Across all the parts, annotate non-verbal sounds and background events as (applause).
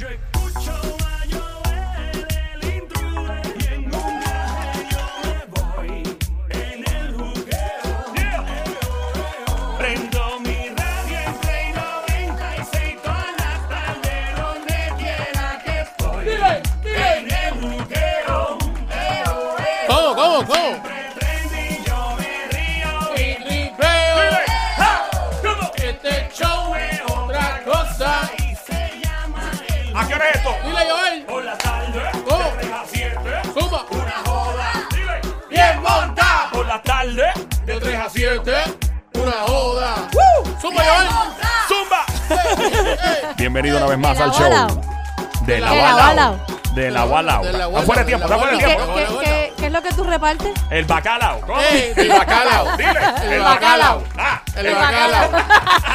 Yo Bienvenido una vez más al show. De la De la Walao. De la Walao. Está fuera de tiempo, está fuera de ¿Y qué, tiempo. Qué- es lo que tú repartes? El bacalao. El bacalao. (laughs) Dile. El bacalao. Ah, El bacalao.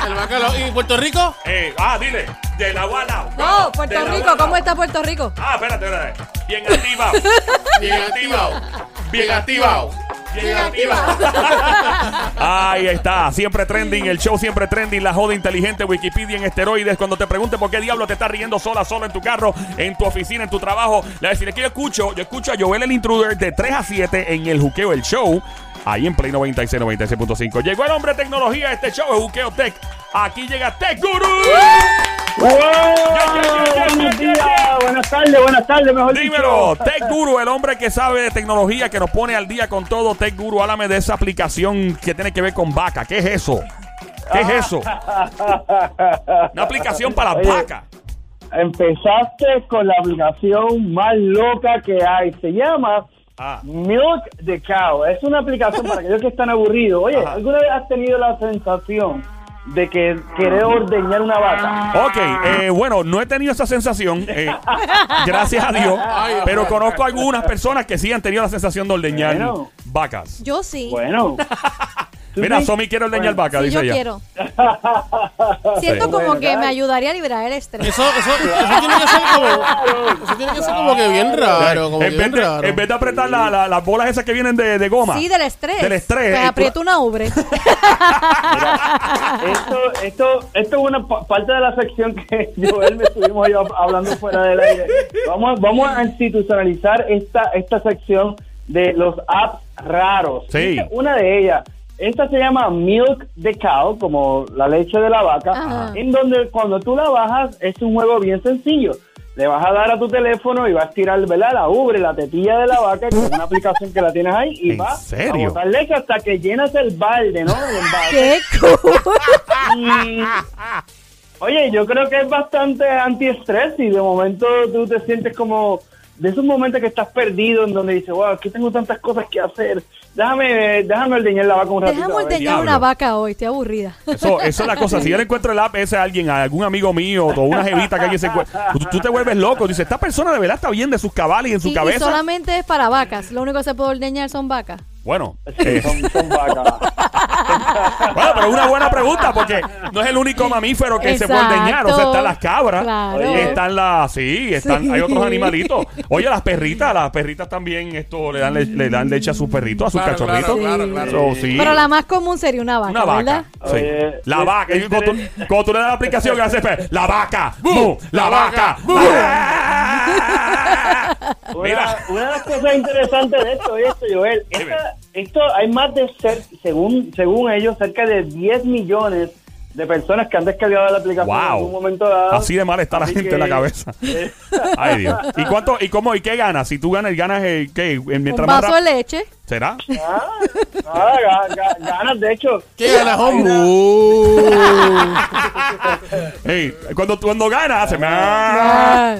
El bacalao. ¿Y Puerto Rico? eh, ah, dile. De la Walao. No, Puerto Rico. ¿cómo está Puerto Rico? Ah, espérate, espérate. Bien activado. (laughs) Bien activado. Bien activado. Bien. Ahí está, siempre trending, el show siempre trending, la joda inteligente, Wikipedia en esteroides. Cuando te pregunte por qué diablo te estás riendo sola, solo en tu carro, en tu oficina, en tu trabajo, le decirle que yo escucho, yo escucho a Joel el Intruder de 3 a 7 en el Juqueo, el show, ahí en Play 96, 96.5. Llegó el hombre de tecnología, este show es Juqueo Tech. Aquí llega Tech Guru. Buenos días, buenas tardes, buenas tardes, mejor Dímelo, dicho. Tech Guru, el hombre que sabe de tecnología, que nos pone al día con todo. Tech Guru, háblame de esa aplicación que tiene que ver con vaca. ¿Qué es eso? ¿Qué es eso? (laughs) Una aplicación para Oye. vacas. Empezaste con la aplicación más loca que hay. Se llama Ah. Milk the Cow. Es una aplicación para aquellos que están aburridos. Oye, Ajá. ¿alguna vez has tenido la sensación de que querés ordeñar una vaca? Ok, eh, bueno, no he tenido esa sensación, eh, (laughs) gracias a Dios, pero conozco algunas personas que sí han tenido la sensación de ordeñar Bueno. vacas. Yo sí. Bueno. (laughs) ¿Tú Mira? Somi quiere ordeñar Bueno, vacas, Sí, dice yo ella. quiero. (laughs) Siento como Bueno, que me ayudaría a liberar el estrés. Eso, eso, eso tiene que ser como. Eso tiene que ser como que bien raro. Como que en, vez bien de, raro. en vez de apretar la- la- las bolas esas que vienen de, de goma. Sí, del estrés. Del estrés. Pues Eh, aprieto una ubre. (laughs) Esto, esto, esto es una pa- parte de la sección que (laughs) Joel me estuvimos yo hablando fuera del aire. Vamos, vamos a institucionalizar esta, esta sección de los apps raros. Sí. Esta es Una de ellas. Esta se llama Milk the Cow, como la leche de la vaca, Ajá. en donde cuando tú la bajas es un juego bien sencillo. Le vas a dar a tu teléfono y vas a tirar ¿verdad? la ubre, la tetilla de la vaca, que es una aplicación que la tienes ahí, y ¿En vas serio? a botar leche hasta que llenas el balde, ¿no? El. ¡Qué cool! Y, oye, yo creo que es bastante antiestrés y de momento tú te sientes como de esos momentos que estás perdido en donde dices, wow, aquí tengo tantas cosas que hacer. Déjame, déjame ordeñar la vaca un ratito. Déjame a ver". ordeñar una vaca hoy, estoy aburrida. Eso, eso es la cosa. Si yo le encuentro el app ese a alguien, a algún amigo mío o una jevita que alguien se encuentra, tú, tú te vuelves loco. Dices, esta persona de verdad está bien de sus cabales y en su Y, y cabeza. solamente es para vacas. Lo único que se puede ordeñar son vacas. Bueno, Sí, eh, son, son vacas. (laughs) bueno, pero es una buena pregunta porque no es el único mamífero que se puede ordeñar. O sea, están las cabras, Claro. están las, sí, están, Sí. hay otros animalitos. Oye, las perritas, las perritas también esto le dan, le, le dan leche a sus perritos, a sus Claro, cachorritos. claro, claro, sí. Pero la más común sería una vaca, Una vaca. Oye, la es- vaca. Y es cuando, tú, cuando tú le das la aplicación, pe- la vaca. ¡Bu! La vaca. Una, Mira. (laughs) una de las cosas interesantes de esto es esto, Joel. Esta- esto hay más de, ser, según, según ellos, cerca de 10 millones de personas que han descargado la aplicación Wow. en algún momento dado. Así de mal está la gente que- en la cabeza. Eh, (laughs) Ay, Dios. ¿Y cuánto, y cómo, y qué ganas? Si tú ganas, ganas, eh, ¿qué? Un Mientras más vaso de leche. ¿Será? Ah, ah, ga- ga- ganas, de hecho. ¿Qué ganas, hombre? (laughs) Ey, cuando, cuando ganas, hace... Ah.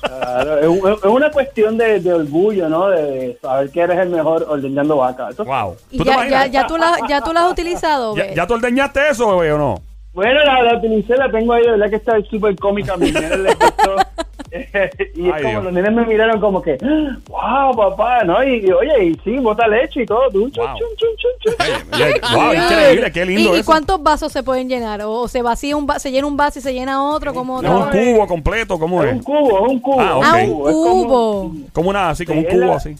Claro, es, un- es una cuestión de, de orgullo, ¿no? De saber que eres el mejor ordeñando vaca. Eso- Wow. Y ¿Tú te ya, ya, imaginas? ya, tú la, ya tú la has utilizado, ¿Ya, tú ordeñaste eso, bebé, o no? Bueno, la, la utilicé, la tengo ahí, de verdad que está súper cómica. A mis nenes les gustó. (laughs) y es Ay, como Dios. los nenes me miraron como que, wow, papá, ¿no? Y, y, oye, y sí, bota leche y todo. Tú, chun, Wow. chun, chun, chun, chun. Ey, wow, increíble, qué ¿Y, lindo y eso. cuántos vasos se pueden llenar? ¿O, o se vacía un va- se llena un vaso y se llena otro? como ¿Es un cubo completo? ¿Cómo Es es? un cubo, es un cubo. Ah, ok. Ah, un Es como- cubo. Como una, así, como un es cubo la- así.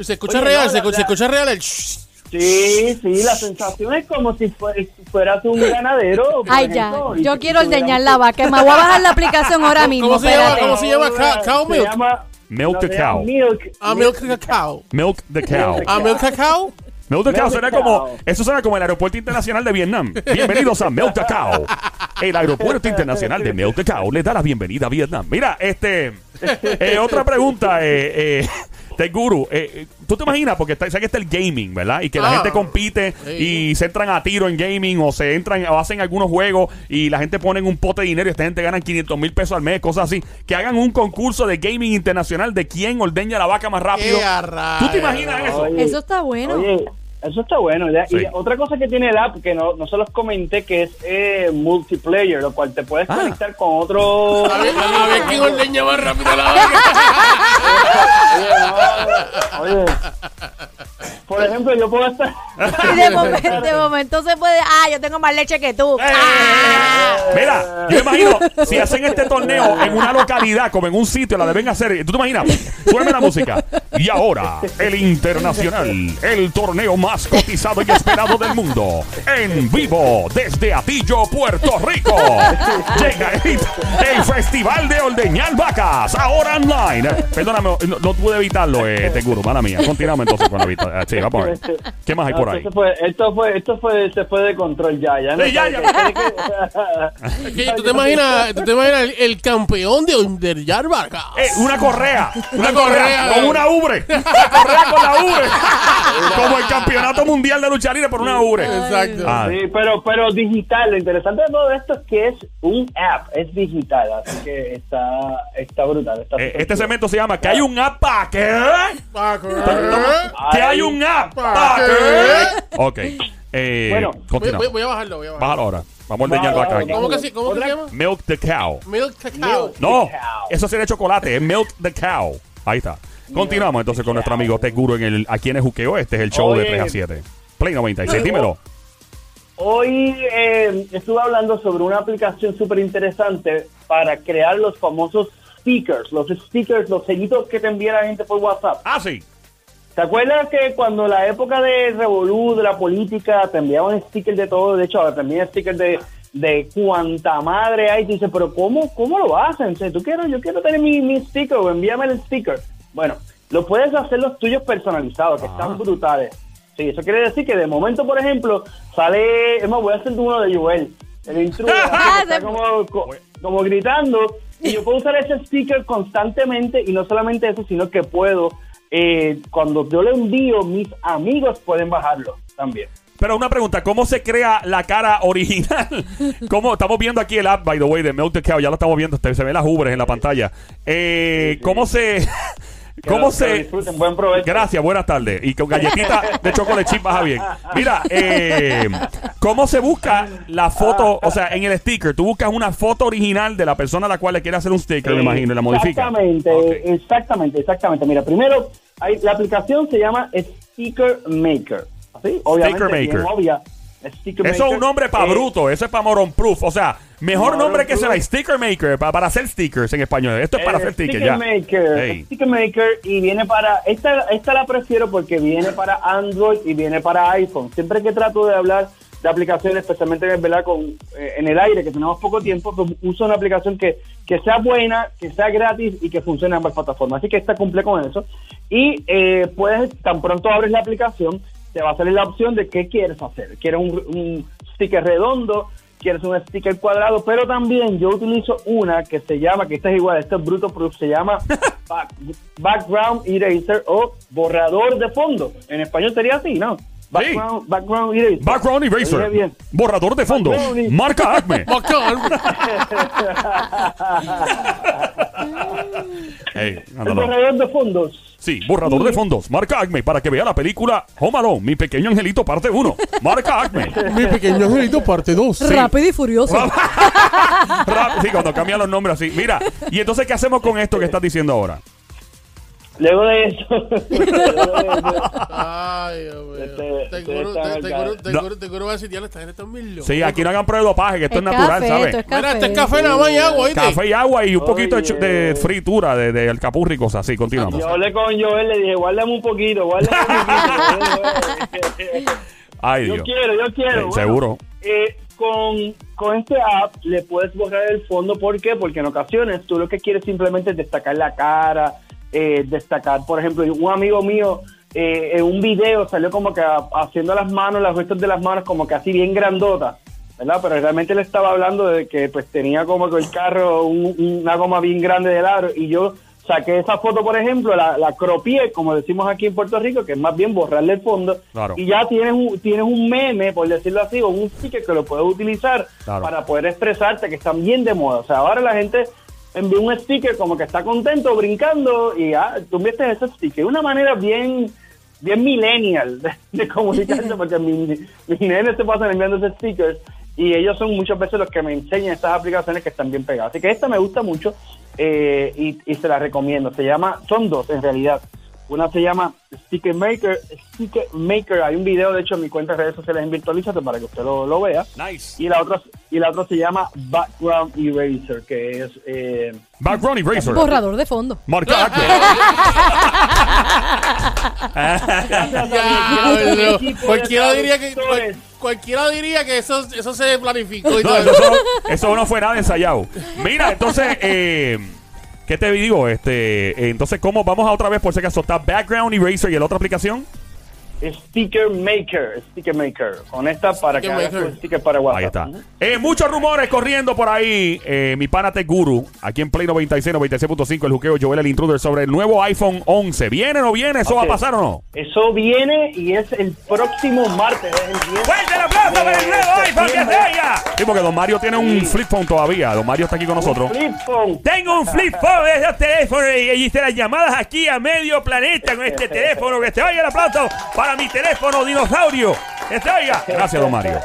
Se escucha Oye, real, no, se, la- escucha, se la- escucha real el shh. Sí, sí, la sensación es como si fue- fueras un ganadero. Ay, ya. ejemplo, Yo quiero ordeñar la vaca. Me voy a bajar la aplicación ahora mismo. ¿Cómo se llama? ¿Cómo se llama? Cow Se milk. llama- Milk no, the se cow. Milk. Ah, milk cacao. Milk the cow. Ah, milk. Milk the cow Milk the suena cow. como. Eso suena como el aeropuerto internacional de Vietnam. Bienvenidos a Milk the cow. El aeropuerto internacional de Milk the cow le da la bienvenida a Vietnam. Mira, este. eh, otra pregunta, eh, eh, Tech Guru. eh, eh, ¿Tú te imaginas? Porque está, sé que está el gaming, ¿verdad? Y que la Ah. gente compite Sí. y se entran a tiro en gaming o se entran o hacen algunos juegos y la gente pone un pote de dinero y esta gente gana 500 mil pesos al mes, cosas así. Que hagan un concurso de gaming internacional de quién ordeña la vaca más rápido. ¡Qué a rayos! ¿Tú te imaginas eso? Oye, Eso está bueno. Oye, eso está bueno. ¿ya? Sí. Y otra cosa que tiene el app, que no, no se los comenté, que es eh, multiplayer, lo cual te puedes Ah. conectar con otro... (laughs) A ver, a ver quién ordeña más rápido la vaca. Oye, no, oye. Yo puedo estar... Y de, momento, de momento se puede. Ah, yo tengo más leche que tú. Eh, Ah. Mira, yo imagino, si hacen este torneo en una localidad, como en un sitio, la deben hacer. ¿Tú te imaginas? Suena la música. Y ahora, el internacional, el torneo más cotizado y esperado del mundo. En vivo, desde Atillo, Puerto Rico. Llega el, el Festival de Ordeñar Vacas, ahora online. Perdóname, no, no pude evitarlo, eh, Teguro, mala mía. Continuamos entonces con la vista. Sí, vamos a ver. ¿Qué más hay por ahí? Esto fue, esto fue, esto fue, se fue de control ya, ya. no Sí, ya, ya. que- que- ¿Qué? (laughs) ¿Tú te imaginas, tú te imaginas el, el campeón de ordeñar vacas? Eh, una correa. Una, Una correa, correa. con una ubre. (laughs) Una correa con la ubre. Como el campeonato mundial de lucha libre por una ubre. Exacto. Ah, Sí, pero, pero digital. Lo interesante de todo esto es que es un app, es digital, así que está, está brutal. Está eh, este segmento se llama ¿Que hay un app para qué? ¿Que hay un app para ¿Pa' qué? Ok. Eh, Bueno, Voy, continúa. voy- voy a bajarlo, voy a bajarlo. Bájalo ahora. Vamos a ordeñar vaca aquí. ¿Cómo que sí? ¿Cómo que se llama? Milk the cow. Milk cacao. No, The cow. eso sería chocolate, es Milk the Cow. Ahí está. Continuamos entonces con nuestro amigo Tech Guru en el A quienes juqueo. Este es el show de Oye. 3 a 7. Play 96, dímelo. Hoy eh, estuve hablando sobre una aplicación súper interesante para crear los famosos stickers, los stickers, los sellitos que te envía la gente por WhatsApp. Ah, sí. ¿Te acuerdas que cuando la época de Revolú, de la política, te enviaban stickers de todo? De hecho, ahora te envían stickers de, de cuanta madre hay. Y dices, pero ¿cómo, cómo lo hacen? O sea, ¿tú quiero, yo quiero tener mi, mi sticker o envíame el sticker. Bueno, lo puedes hacer los tuyos personalizados, que Ah. están brutales. Sí, eso quiere decir que de momento, por ejemplo, sale, es más, voy a hacer uno de Joel, el (laughs) que está como, co- como gritando, y yo puedo usar ese sticker constantemente, y no solamente eso, sino que puedo, eh, cuando yo lo envío, mis amigos pueden bajarlo también. Pero una pregunta, ¿cómo se crea la cara original? (laughs) ¿Cómo? Estamos viendo aquí el app, by the way, de Milk the Cow, ya lo estamos viendo, se ven las ubres en la pantalla. Eh, ¿Cómo se... ¿Cómo lo- se...? disfruten, buen provecho. Gracias, buenas tardes. Y con galletita de chocolate chip baja bien. Mira, eh, ¿cómo se busca la foto? O sea, en el sticker, tú buscas una foto original de la persona a la cual le quiere hacer un sticker, me imagino, y la modifica. Exactamente, exactamente, exactamente. Mira, primero, hay, la aplicación se llama Sticker Maker. ¿sí? Obviamente, Sticker Maker. obvia. Sticker Eso es un nombre para Eh, bruto, eso es para moron proof. O sea, mejor nombre que será Sticker Maker, para, para hacer stickers en español. Esto es para Eh, hacer stickers, Sticker ya. Maker. Sticker Maker y viene para esta esta la prefiero porque viene para Android y viene para iPhone. Siempre que trato de hablar de aplicaciones, especialmente ¿verdad? Con, eh, en el aire, que tenemos poco tiempo, pues uso una aplicación que, que sea buena, que sea gratis y que funcione en ambas plataformas. Así que esta cumple con eso. Y eh, puedes, tan pronto abres la aplicación, te va a salir la opción de qué quieres hacer. ¿Quieres un, un sticker redondo? Quieres un sticker cuadrado, pero también yo utilizo una que se llama, que esta es igual, esta es Bruto Proof, se llama (laughs) back- Background Eraser o borrador de fondo. En español sería así, ¿no? Background, background Eraser. Background Eraser. bien. Borrador de fondo. Marca Acme. (laughs) Bacán. (laughs) Ey, El ándalo. borrador de fondos. Sí, borrador de fondos. Marca Acme para que vea la película Home Alone, mi pequeño angelito parte 1. Marca Acme. (laughs) Mi pequeño angelito parte 2. Rápido y furioso. Sí, cuando cambian los nombres así. Mira, y entonces, ¿qué hacemos con esto que estás diciendo ahora? (laughs) luego de eso, Ay, Dios mío. Te juro, decir, ya esta gente está muy loca. Sí, aquí no hagan prueba de dopaje, que esto es, natural, café, ¿sabes? esto es Mira, este es café. café nada más y agua, ¿oíste? Café y agua y un poquito de, chu- Oye. de fritura de, de alcapurri y cosas así. Continuamos. yo hablé con Joel, le dije, guárdame un poquito, guárdame un poquito. Ay, yo Dios. quiero, yo quiero. Sí, Bueno, seguro. eh, con, con este app le puedes borrar el fondo. ¿Por qué? Porque en ocasiones tú lo que quieres simplemente es destacar la cara, eh, destacar, por ejemplo, un amigo mío eh, en un video salió como que haciendo las manos, las gestos de las manos como que así bien grandotas, ¿verdad? Pero realmente le estaba hablando de que pues tenía como que el carro un- una goma bien grande de aro y yo saqué esa foto, por ejemplo, la, la cropié, como decimos aquí en Puerto Rico, que es más bien borrarle el fondo, Claro. y ya tienes un, tienes un meme, por decirlo así, o un sticker que lo puedes utilizar Claro. para poder expresarte, que están bien de moda. O sea, ahora la gente envía un sticker como que está contento, brincando, y ah, tú envías ese sticker. Una manera bien bien millennial de, de comunicarse, (laughs) porque mis mis nenes se pasan enviando esos stickers y ellos son muchas veces los que me enseñan estas aplicaciones que están bien pegadas. Así que esta me gusta mucho eh, y, y se la recomiendo. Se llama, son dos en realidad. Una se llama Sticker Maker. Sticker Maker, hay un video de hecho en mi cuenta de redes sociales en Virtualízate para que usted lo, lo vea. Nice. Y la otra y la otra se llama Background Eraser, que es eh, Background Eraser. Borrador de fondo. Marca. (laughs) Cualquiera diría que traductores. cual- cualquiera diría que eso, eso se planificó y No, todo. eso, no- eso no fue nada ensayado. Mira, entonces, eh, ¿qué te digo? Este, entonces, ¿cómo? Vamos a otra vez, por si acaso, está Background Eraser y la otra aplicación. Sticker Maker, Sticker Maker. Con esta para que hagas tu sticker para WhatsApp. Ahí está. Eh, muchos rumores corriendo por ahí. Eh, mi pana Tech Guru, aquí en Play 96, 96.5, el juqueo Joel el Intruder sobre el nuevo iPhone 11. ¿Viene o no viene? ¿Eso va a pasar o no? Eso viene y es el próximo martes. Es el 10 ¡Fuerte el aplauso para el nuevo iPhone que oiga! Sí, porque Don Mario tiene un Sí. flip phone todavía. Don Mario está aquí con nosotros. Flip phone. Tengo un flip phone de esos teléfonos y hice las llamadas aquí a medio planeta con este (laughs) teléfono. Que se oiga el aplauso para mi teléfono dinosaurio. Oiga. Gracias, don Mario.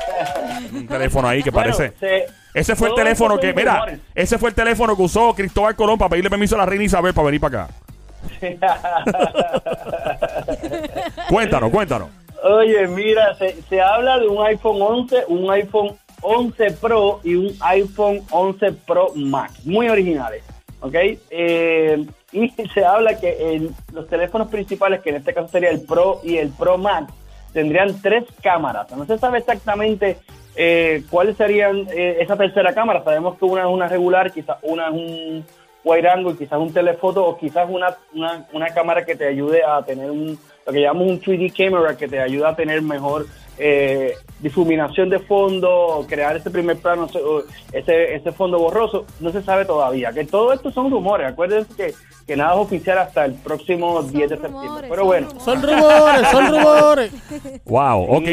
Un teléfono ahí que Bueno, parece. se- Ese fue el teléfono que, mira, ese fue el teléfono que usó Cristóbal Colón para pedirle permiso a la reina Isabel para venir para acá. (laughs) Cuéntanos, cuéntanos. Oye, mira, se, se habla de un iPhone 11, un iPhone 11 Pro y un iPhone 11 Pro Max, muy originales, ¿ok? Eh, y se habla que en los teléfonos principales, que en este caso sería el Pro y el Pro Max, tendrían tres cámaras. No se sabe exactamente eh, cuáles serían eh, esa tercera cámara. Sabemos que una es una regular, quizás una es un wide angle, quizás un telefoto o quizás una, una cámara que te ayude a tener un, lo que llamamos un 3D camera que te ayuda a tener mejor eh, difuminación de fondo, crear ese primer plano, ese, ese fondo borroso, no se sabe todavía. Que todo esto son rumores, acuérdense que, que nada es oficial hasta el próximo 10 de septiembre. Pero son bueno. Son rumores, son rumores. (laughs) Wow, ok.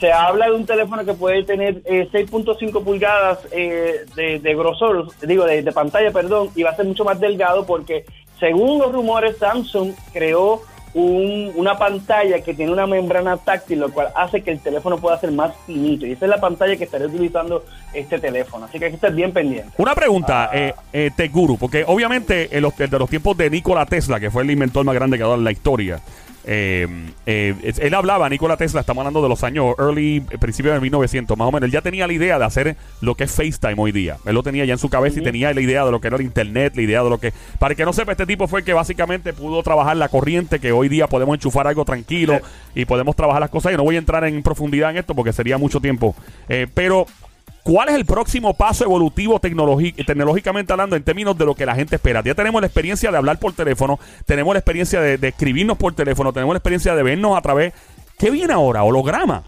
se habla de un teléfono que puede tener eh, 6.5 pulgadas eh, de, de grosor, digo, de, de pantalla, perdón, y va a ser mucho más delgado porque, según los rumores, Samsung creó un- una pantalla que tiene una membrana táctil, lo cual hace que el teléfono pueda ser más finito. Y esa es la pantalla que estaré utilizando este teléfono. Así que hay que estar bien pendiente. Una pregunta, eh, eh, Tech Guru, porque obviamente en los, de los tiempos de Nikola Tesla, que fue el inventor más grande que ha dado en la historia, eh, eh, él hablaba, Nikola Tesla, estamos hablando de los años early, eh, principios de 1900, más o menos, él ya tenía la idea de hacer lo que es FaceTime hoy día. Él lo tenía ya en su cabeza y tenía la idea de lo que era el Internet, la idea de lo que... Para el que no sepa, este tipo fue el que básicamente pudo trabajar la corriente, que hoy día podemos enchufar algo tranquilo y podemos trabajar las cosas. Yo no voy a entrar en profundidad en esto porque sería mucho tiempo. Eh, pero... ¿Cuál es el próximo paso evolutivo tecnológicamente hablando en términos de lo que la gente espera? Ya tenemos la experiencia de hablar por teléfono, tenemos la experiencia de, de escribirnos por teléfono, tenemos la experiencia de vernos a través... ¿Qué viene ahora? ¿Holograma?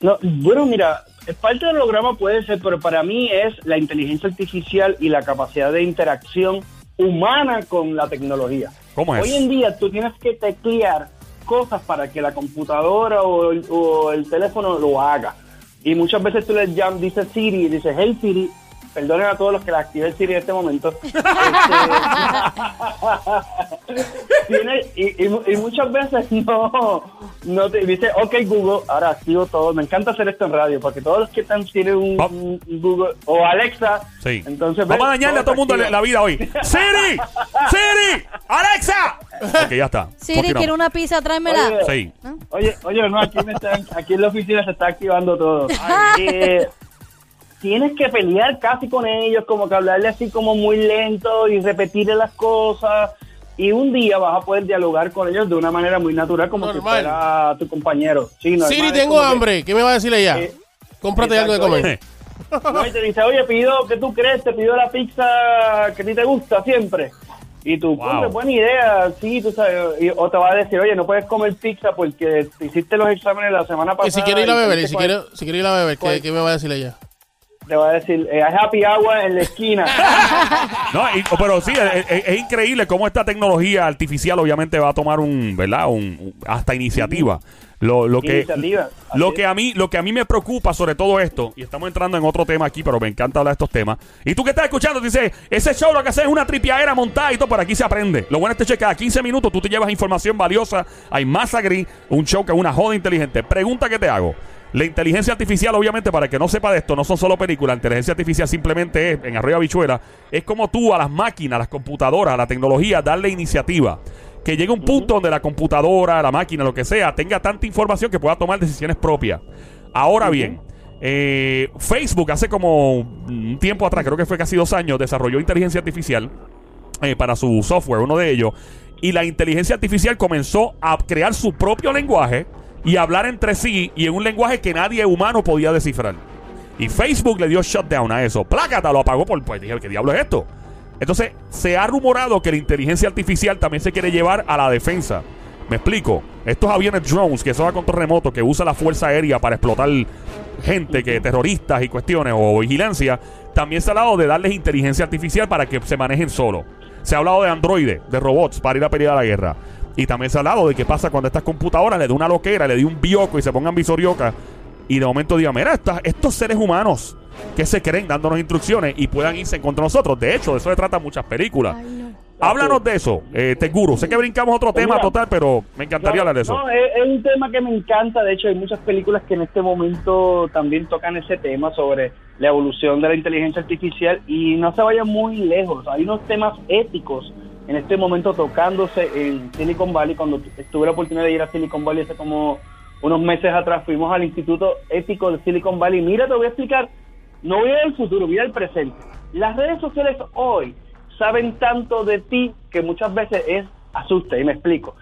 No, bueno, mira, parte del holograma puede ser, pero para mí es la inteligencia artificial y la capacidad de interacción humana con la tecnología. ¿Cómo es? Hoy en día tú tienes que teclear cosas para que la computadora o el, o el teléfono lo haga. Y muchas veces tú le llamas, dices Siri, dices Hey Siri, perdonen a todos los que la activé el Siri en este momento. (laughs) Este, (laughs) tiene, y, y mu- y muchas veces no, no te dice, ok Google, ahora activo todo. Me encanta hacer esto en radio, porque todos los que están tienen un, un Google o Alexa, Sí. entonces Vamos a dañarle a todo el mundo la vida hoy. (laughs) ¡Siri! ¡Siri! ¡Alexa! Ok, ya está. Siri, quiero una pizza, tráemela. Oye, Sí. Oye, oye, no, aquí, me están, aquí en la oficina se está activando todo. Eh, tienes que pelear casi con ellos, como que hablarle así como muy lento y repetirle las cosas. Y un día vas a poder dialogar con ellos de una manera muy natural, como si Normal. fuera tu compañero. Sí, Siri, tengo como que- hambre. ¿Qué me va a decir ella? Eh, Cómprate algo de comer. No, y te dice, oye, pido, ¿qué tú crees? Te pido la pizza que a ti te gusta siempre. Y tú, Wow. "Pues, buena idea, sí, tú sabes. Y- o te va a decir, oye, no puedes comer pizza porque te hiciste los exámenes la semana pasada. Y si quiere ir a beber, y si quiere, si quiere ir a beber, ¿qué, qué me va a decir ella? Te va a decir, eh, hay happy hour en la esquina. (laughs) No, y- pero sí, es, es- es increíble cómo esta tecnología artificial obviamente va a tomar un, ¿verdad? Un, un- hasta iniciativa. Lo, lo que Iniciativa, así lo es. que a mí lo que a mí me preocupa sobre todo esto y estamos entrando en otro tema aquí, pero me encanta hablar de estos temas. Y tú que estás escuchando dice, ese show lo que hace es una tripiadera montada y todo, por aquí se aprende. Lo bueno es que cada 15 minutos tú te llevas información valiosa. Hay más agri, un show que es una joda inteligente. Pregunta que te hago. La inteligencia artificial, obviamente, para el que no sepa de esto, no son solo películas. La inteligencia artificial simplemente es, en arriba bichuela, es como tú a las máquinas, a las computadoras, a la tecnología, darle iniciativa. Que llegue un punto donde la computadora, la máquina, lo que sea, tenga tanta información que pueda tomar decisiones propias. Ahora bien, eh, Facebook hace como un tiempo atrás, creo que fue casi dos años, desarrolló inteligencia artificial eh, para su software, uno de ellos. Y la inteligencia artificial comenzó a crear su propio lenguaje y hablar entre sí y en un lenguaje que nadie humano podía descifrar. Y Facebook le dio shutdown a eso. Plácata lo apagó por. Pues dije, ¿qué diablo es esto? Entonces, se ha rumorado que la inteligencia artificial también se quiere llevar a la defensa. Me explico. Estos aviones drones que son a control remoto, que usa la fuerza aérea para explotar gente, que terroristas y cuestiones, o vigilancia, también se ha hablado de darles inteligencia artificial para que se manejen solo. Se ha hablado de androides, de robots para ir a pelear a la guerra. Y también se ha hablado de qué pasa cuando estas computadoras le dé una loquera, le dé un bioco y se pongan visorioca. Y de momento digan, mira, estas- estos seres humanos que se creen dándonos instrucciones y puedan irse en contra de nosotros. De hecho, de eso se trata muchas películas. Ay, no. Háblanos de eso, eh, Teguro. Sé que brincamos otro Pues tema mira, total, pero me encantaría No, hablar de eso. No, es, es un tema que me encanta. De hecho, hay muchas películas que en este momento también tocan ese tema sobre la evolución de la inteligencia artificial y no se vayan muy lejos. Hay unos temas éticos en este momento tocándose en Silicon Valley. Cuando tu- tuve la oportunidad de ir a Silicon Valley hace como unos meses atrás, fuimos al Instituto Ético de Silicon Valley. Mira, te voy a explicar. No voy al futuro, voy al presente. Las redes sociales hoy saben tanto de ti que muchas veces es asusta y me explico.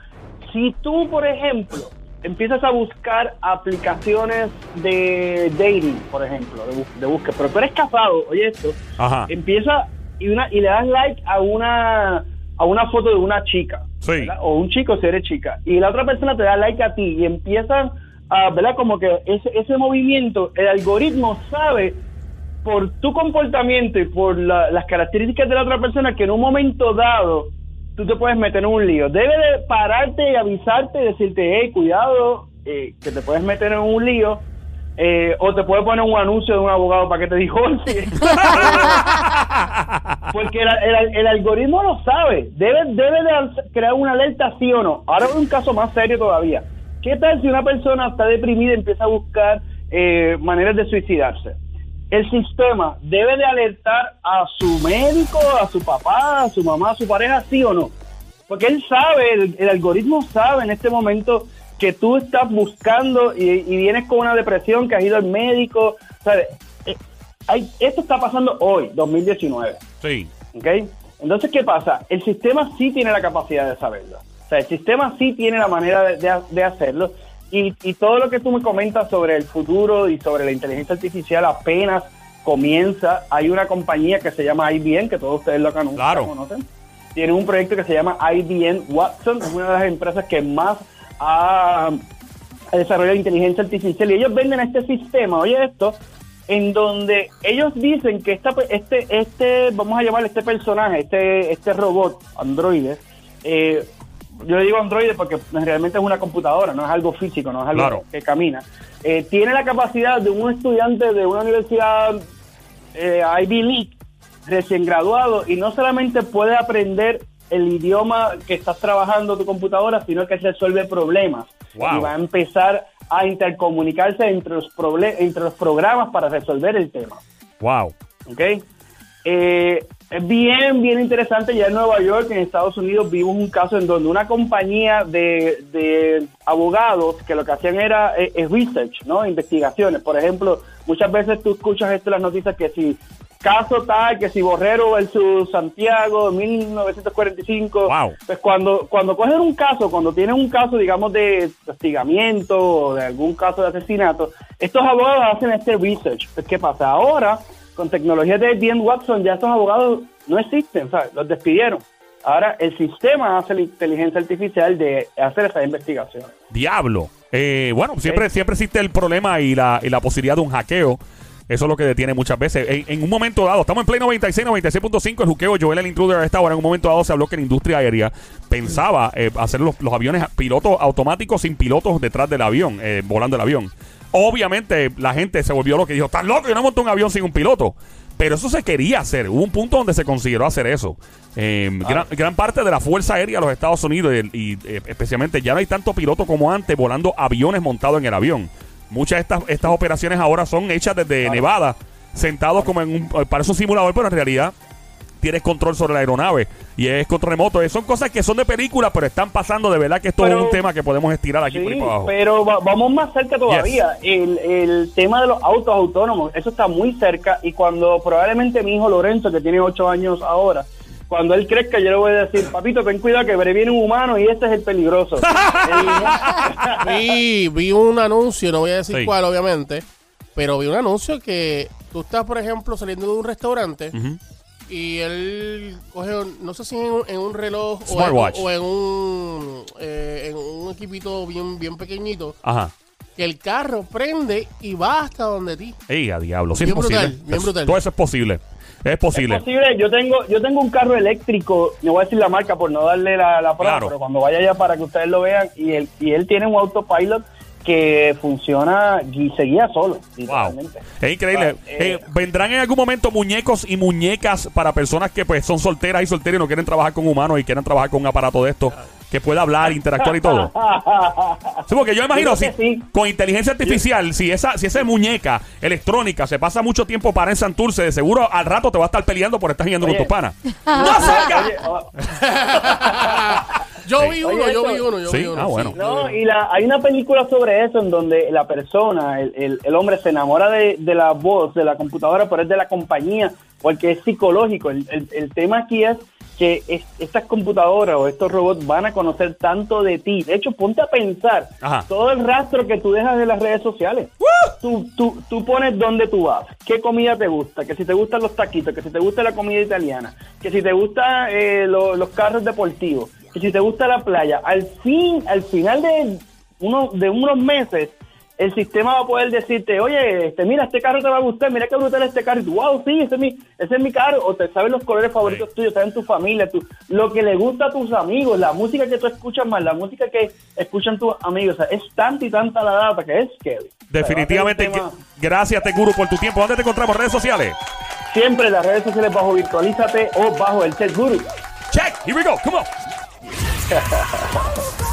Si tú, por ejemplo, empiezas a buscar aplicaciones de dating, por ejemplo, de, de búsqueda, pero tú eres casado, oye esto, Ajá. empieza y, una, y le das like a una a una foto de una chica, o un chico si eres chica, y la otra persona te da like a ti y empiezan a, ¿verdad? Como que ese, ese movimiento, el algoritmo sabe por tu comportamiento y por la- las características de la otra persona que en un momento dado tú te puedes meter en un lío. Debe de pararte y avisarte y decirte, hey, cuidado, eh, que te puedes meter en un lío. Eh, o te puede poner un anuncio de un abogado para que te divorcies. (laughs) Porque el, el- el algoritmo lo sabe. Debe, debe de crear una alerta, sí o no. Ahora un caso más serio todavía. ¿Qué tal si una persona está deprimida y empieza a buscar eh, maneras de suicidarse? El sistema debe de alertar a su médico, a su papá, a su mamá, a su pareja, sí o no. Porque él sabe, el, el algoritmo sabe en este momento que tú estás buscando y, y vienes con una depresión, que has ido al médico. ¿sabes? Eh, hay- esto está pasando hoy, 2019. Sí. ¿ok? Entonces, ¿qué pasa? El sistema sí tiene la capacidad de saberlo. O sea, el sistema sí tiene la manera de, de- de hacerlo. Y, y todo lo que tú me comentas sobre el futuro y sobre la inteligencia artificial apenas comienza. Hay una compañía que se llama IBM, que todos ustedes lo conocen. Claro. conocen. Tiene un proyecto que se llama IBM Watson, es una de las empresas que más ha, ha desarrollado inteligencia artificial. Y ellos venden este sistema, oye esto, en donde ellos dicen que esta, este, este, vamos a llamarle este personaje, este, este robot, androide, eh, yo le digo androide porque realmente es una computadora, no es algo físico, no es algo Claro. que camina. Eh, tiene la capacidad de un estudiante de una universidad eh, Ivy League, recién graduado, y no solamente puede aprender el idioma que estás trabajando tu computadora, sino que resuelve problemas. Wow. Y va a empezar a intercomunicarse entre los, entre los programas para resolver el tema. Wow. ¿ok? Eh, es bien, bien interesante. Ya en Nueva York, en Estados Unidos, vimos un caso en donde una compañía de, de abogados que lo que hacían era eh, research, ¿no? Investigaciones. Por ejemplo, muchas veces tú escuchas esto en las noticias que si caso tal, que si Borrero versus Santiago, 1945. Wow. Pues cuando, cuando cogen un caso, cuando tienen un caso, digamos, de hostigamiento o de algún caso de asesinato, estos abogados hacen este research. Pues, ¿qué pasa? Ahora, con tecnología de bien Watson, ya estos abogados no existen, ¿sabes? Los despidieron. Ahora el sistema hace la inteligencia artificial de hacer esa investigación. Diablo. Eh, bueno, siempre, siempre existe el problema y la, y la posibilidad de un hackeo. Eso es lo que detiene muchas veces. En, en un momento dado, estamos en play 96, 96.5, el juqueo, Joel el intruder a esta hora. En un momento dado se habló que la industria aérea pensaba eh, hacer los, los aviones pilotos automáticos sin pilotos detrás del avión, eh, volando el avión. Obviamente la gente se volvió loca y dijo, ¿estás loco? Yo no monto un avión sin un piloto. Pero eso se quería hacer. Hubo un punto donde se consideró hacer eso. Eh, gran, gran parte de la Fuerza Aérea de los Estados Unidos y, y, eh, especialmente ya no hay tanto piloto como antes volando aviones montados en el avión. Muchas de estas, estas operaciones ahora son hechas desde Nevada, sentados como en un... eh, Parece un simulador, pero en realidad tienes control sobre la aeronave y es control remoto. Eh, Son cosas que son de película, pero están pasando. De verdad que esto Pero- es un tema que podemos estirar aquí por ahí para abajo. pero va- vamos más cerca todavía. El, el tema de los autos autónomos, eso está muy cerca y cuando probablemente mi hijo Lorenzo, que tiene ocho años ahora, cuando él crezca yo le voy a decir, papito, ten cuidado que viene un humano y este es el peligroso. (laughs) El- Vi, un anuncio, no voy a decir Sí. cuál, obviamente, pero vi un anuncio que tú estás, por ejemplo, saliendo de un restaurante y él coge, no sé si en un, en un reloj o en, Smartwatch. o en un, eh, en un equipito bien, bien pequeñito, Ajá. que el carro prende y va hasta donde ti. Ey, a diablo. Sí, es Bien brutal, posible. bien brutal. Todo eso es posible. Es posible. Es posible, yo tengo, yo tengo un carro eléctrico, no voy a decir la marca por no darle la, la prueba, Claro. pero cuando vaya allá para que ustedes lo vean, y él, y él tiene un autopilot que funciona y se guía solo, Wow. Es increíble. Eh, Eh, ¿Vendrán en algún momento muñecos y muñecas para personas que pues son solteras y solteros y no quieren trabajar con humanos y quieren trabajar con un aparato de esto que pueda hablar, interactuar y todo? (laughs) Sí, porque yo imagino Yo si sí. con inteligencia artificial, si esa si esa muñeca electrónica se pasa mucho tiempo para en Santurce, de seguro al rato te va a estar peleando por estar yendo con Oye. tus panas. (laughs) ¡No salga! Oye, oh, (laughs) Yo Sí. vi uno, Oye, yo esto- vi uno, yo Sí, vi uno. ah, bueno. No, y la, hay una película sobre eso en donde la persona, el, el- el hombre se enamora de, de la voz, de la computadora, pero es de la compañía, porque es psicológico. El, el- el tema aquí es que es- estas computadoras o estos robots van a conocer tanto de ti. De hecho, ponte a pensar Ajá. todo el rastro que tú dejas de las redes sociales. Tú, tú, tú pones dónde tú vas, qué comida te gusta, que si te gustan los taquitos, que si te gusta la comida italiana, que si te gustan los carros deportivos, que si te gusta la playa. Al fin, al final de, uno, de unos meses, el sistema va a poder decirte, oye, este, mira, este carro te va a gustar, mira qué brutal este carro. Y tú, wow, sí, ese es mi, ese es mi carro. O te saben los colores favoritos Sí. tuyos, saben tu familia, tu, lo que le gusta a tus amigos, la música que tú escuchas más, la música que escuchan tus amigos. O sea, es tanta y tanta la data que es scary. Definitivamente, O sea, gracias, Teguru, por tu tiempo. ¿Dónde te encontramos? ¿Redes sociales? Siempre las redes sociales bajo Virtualízate o bajo el Tech Guru. Check, here we go, come on. (laughs)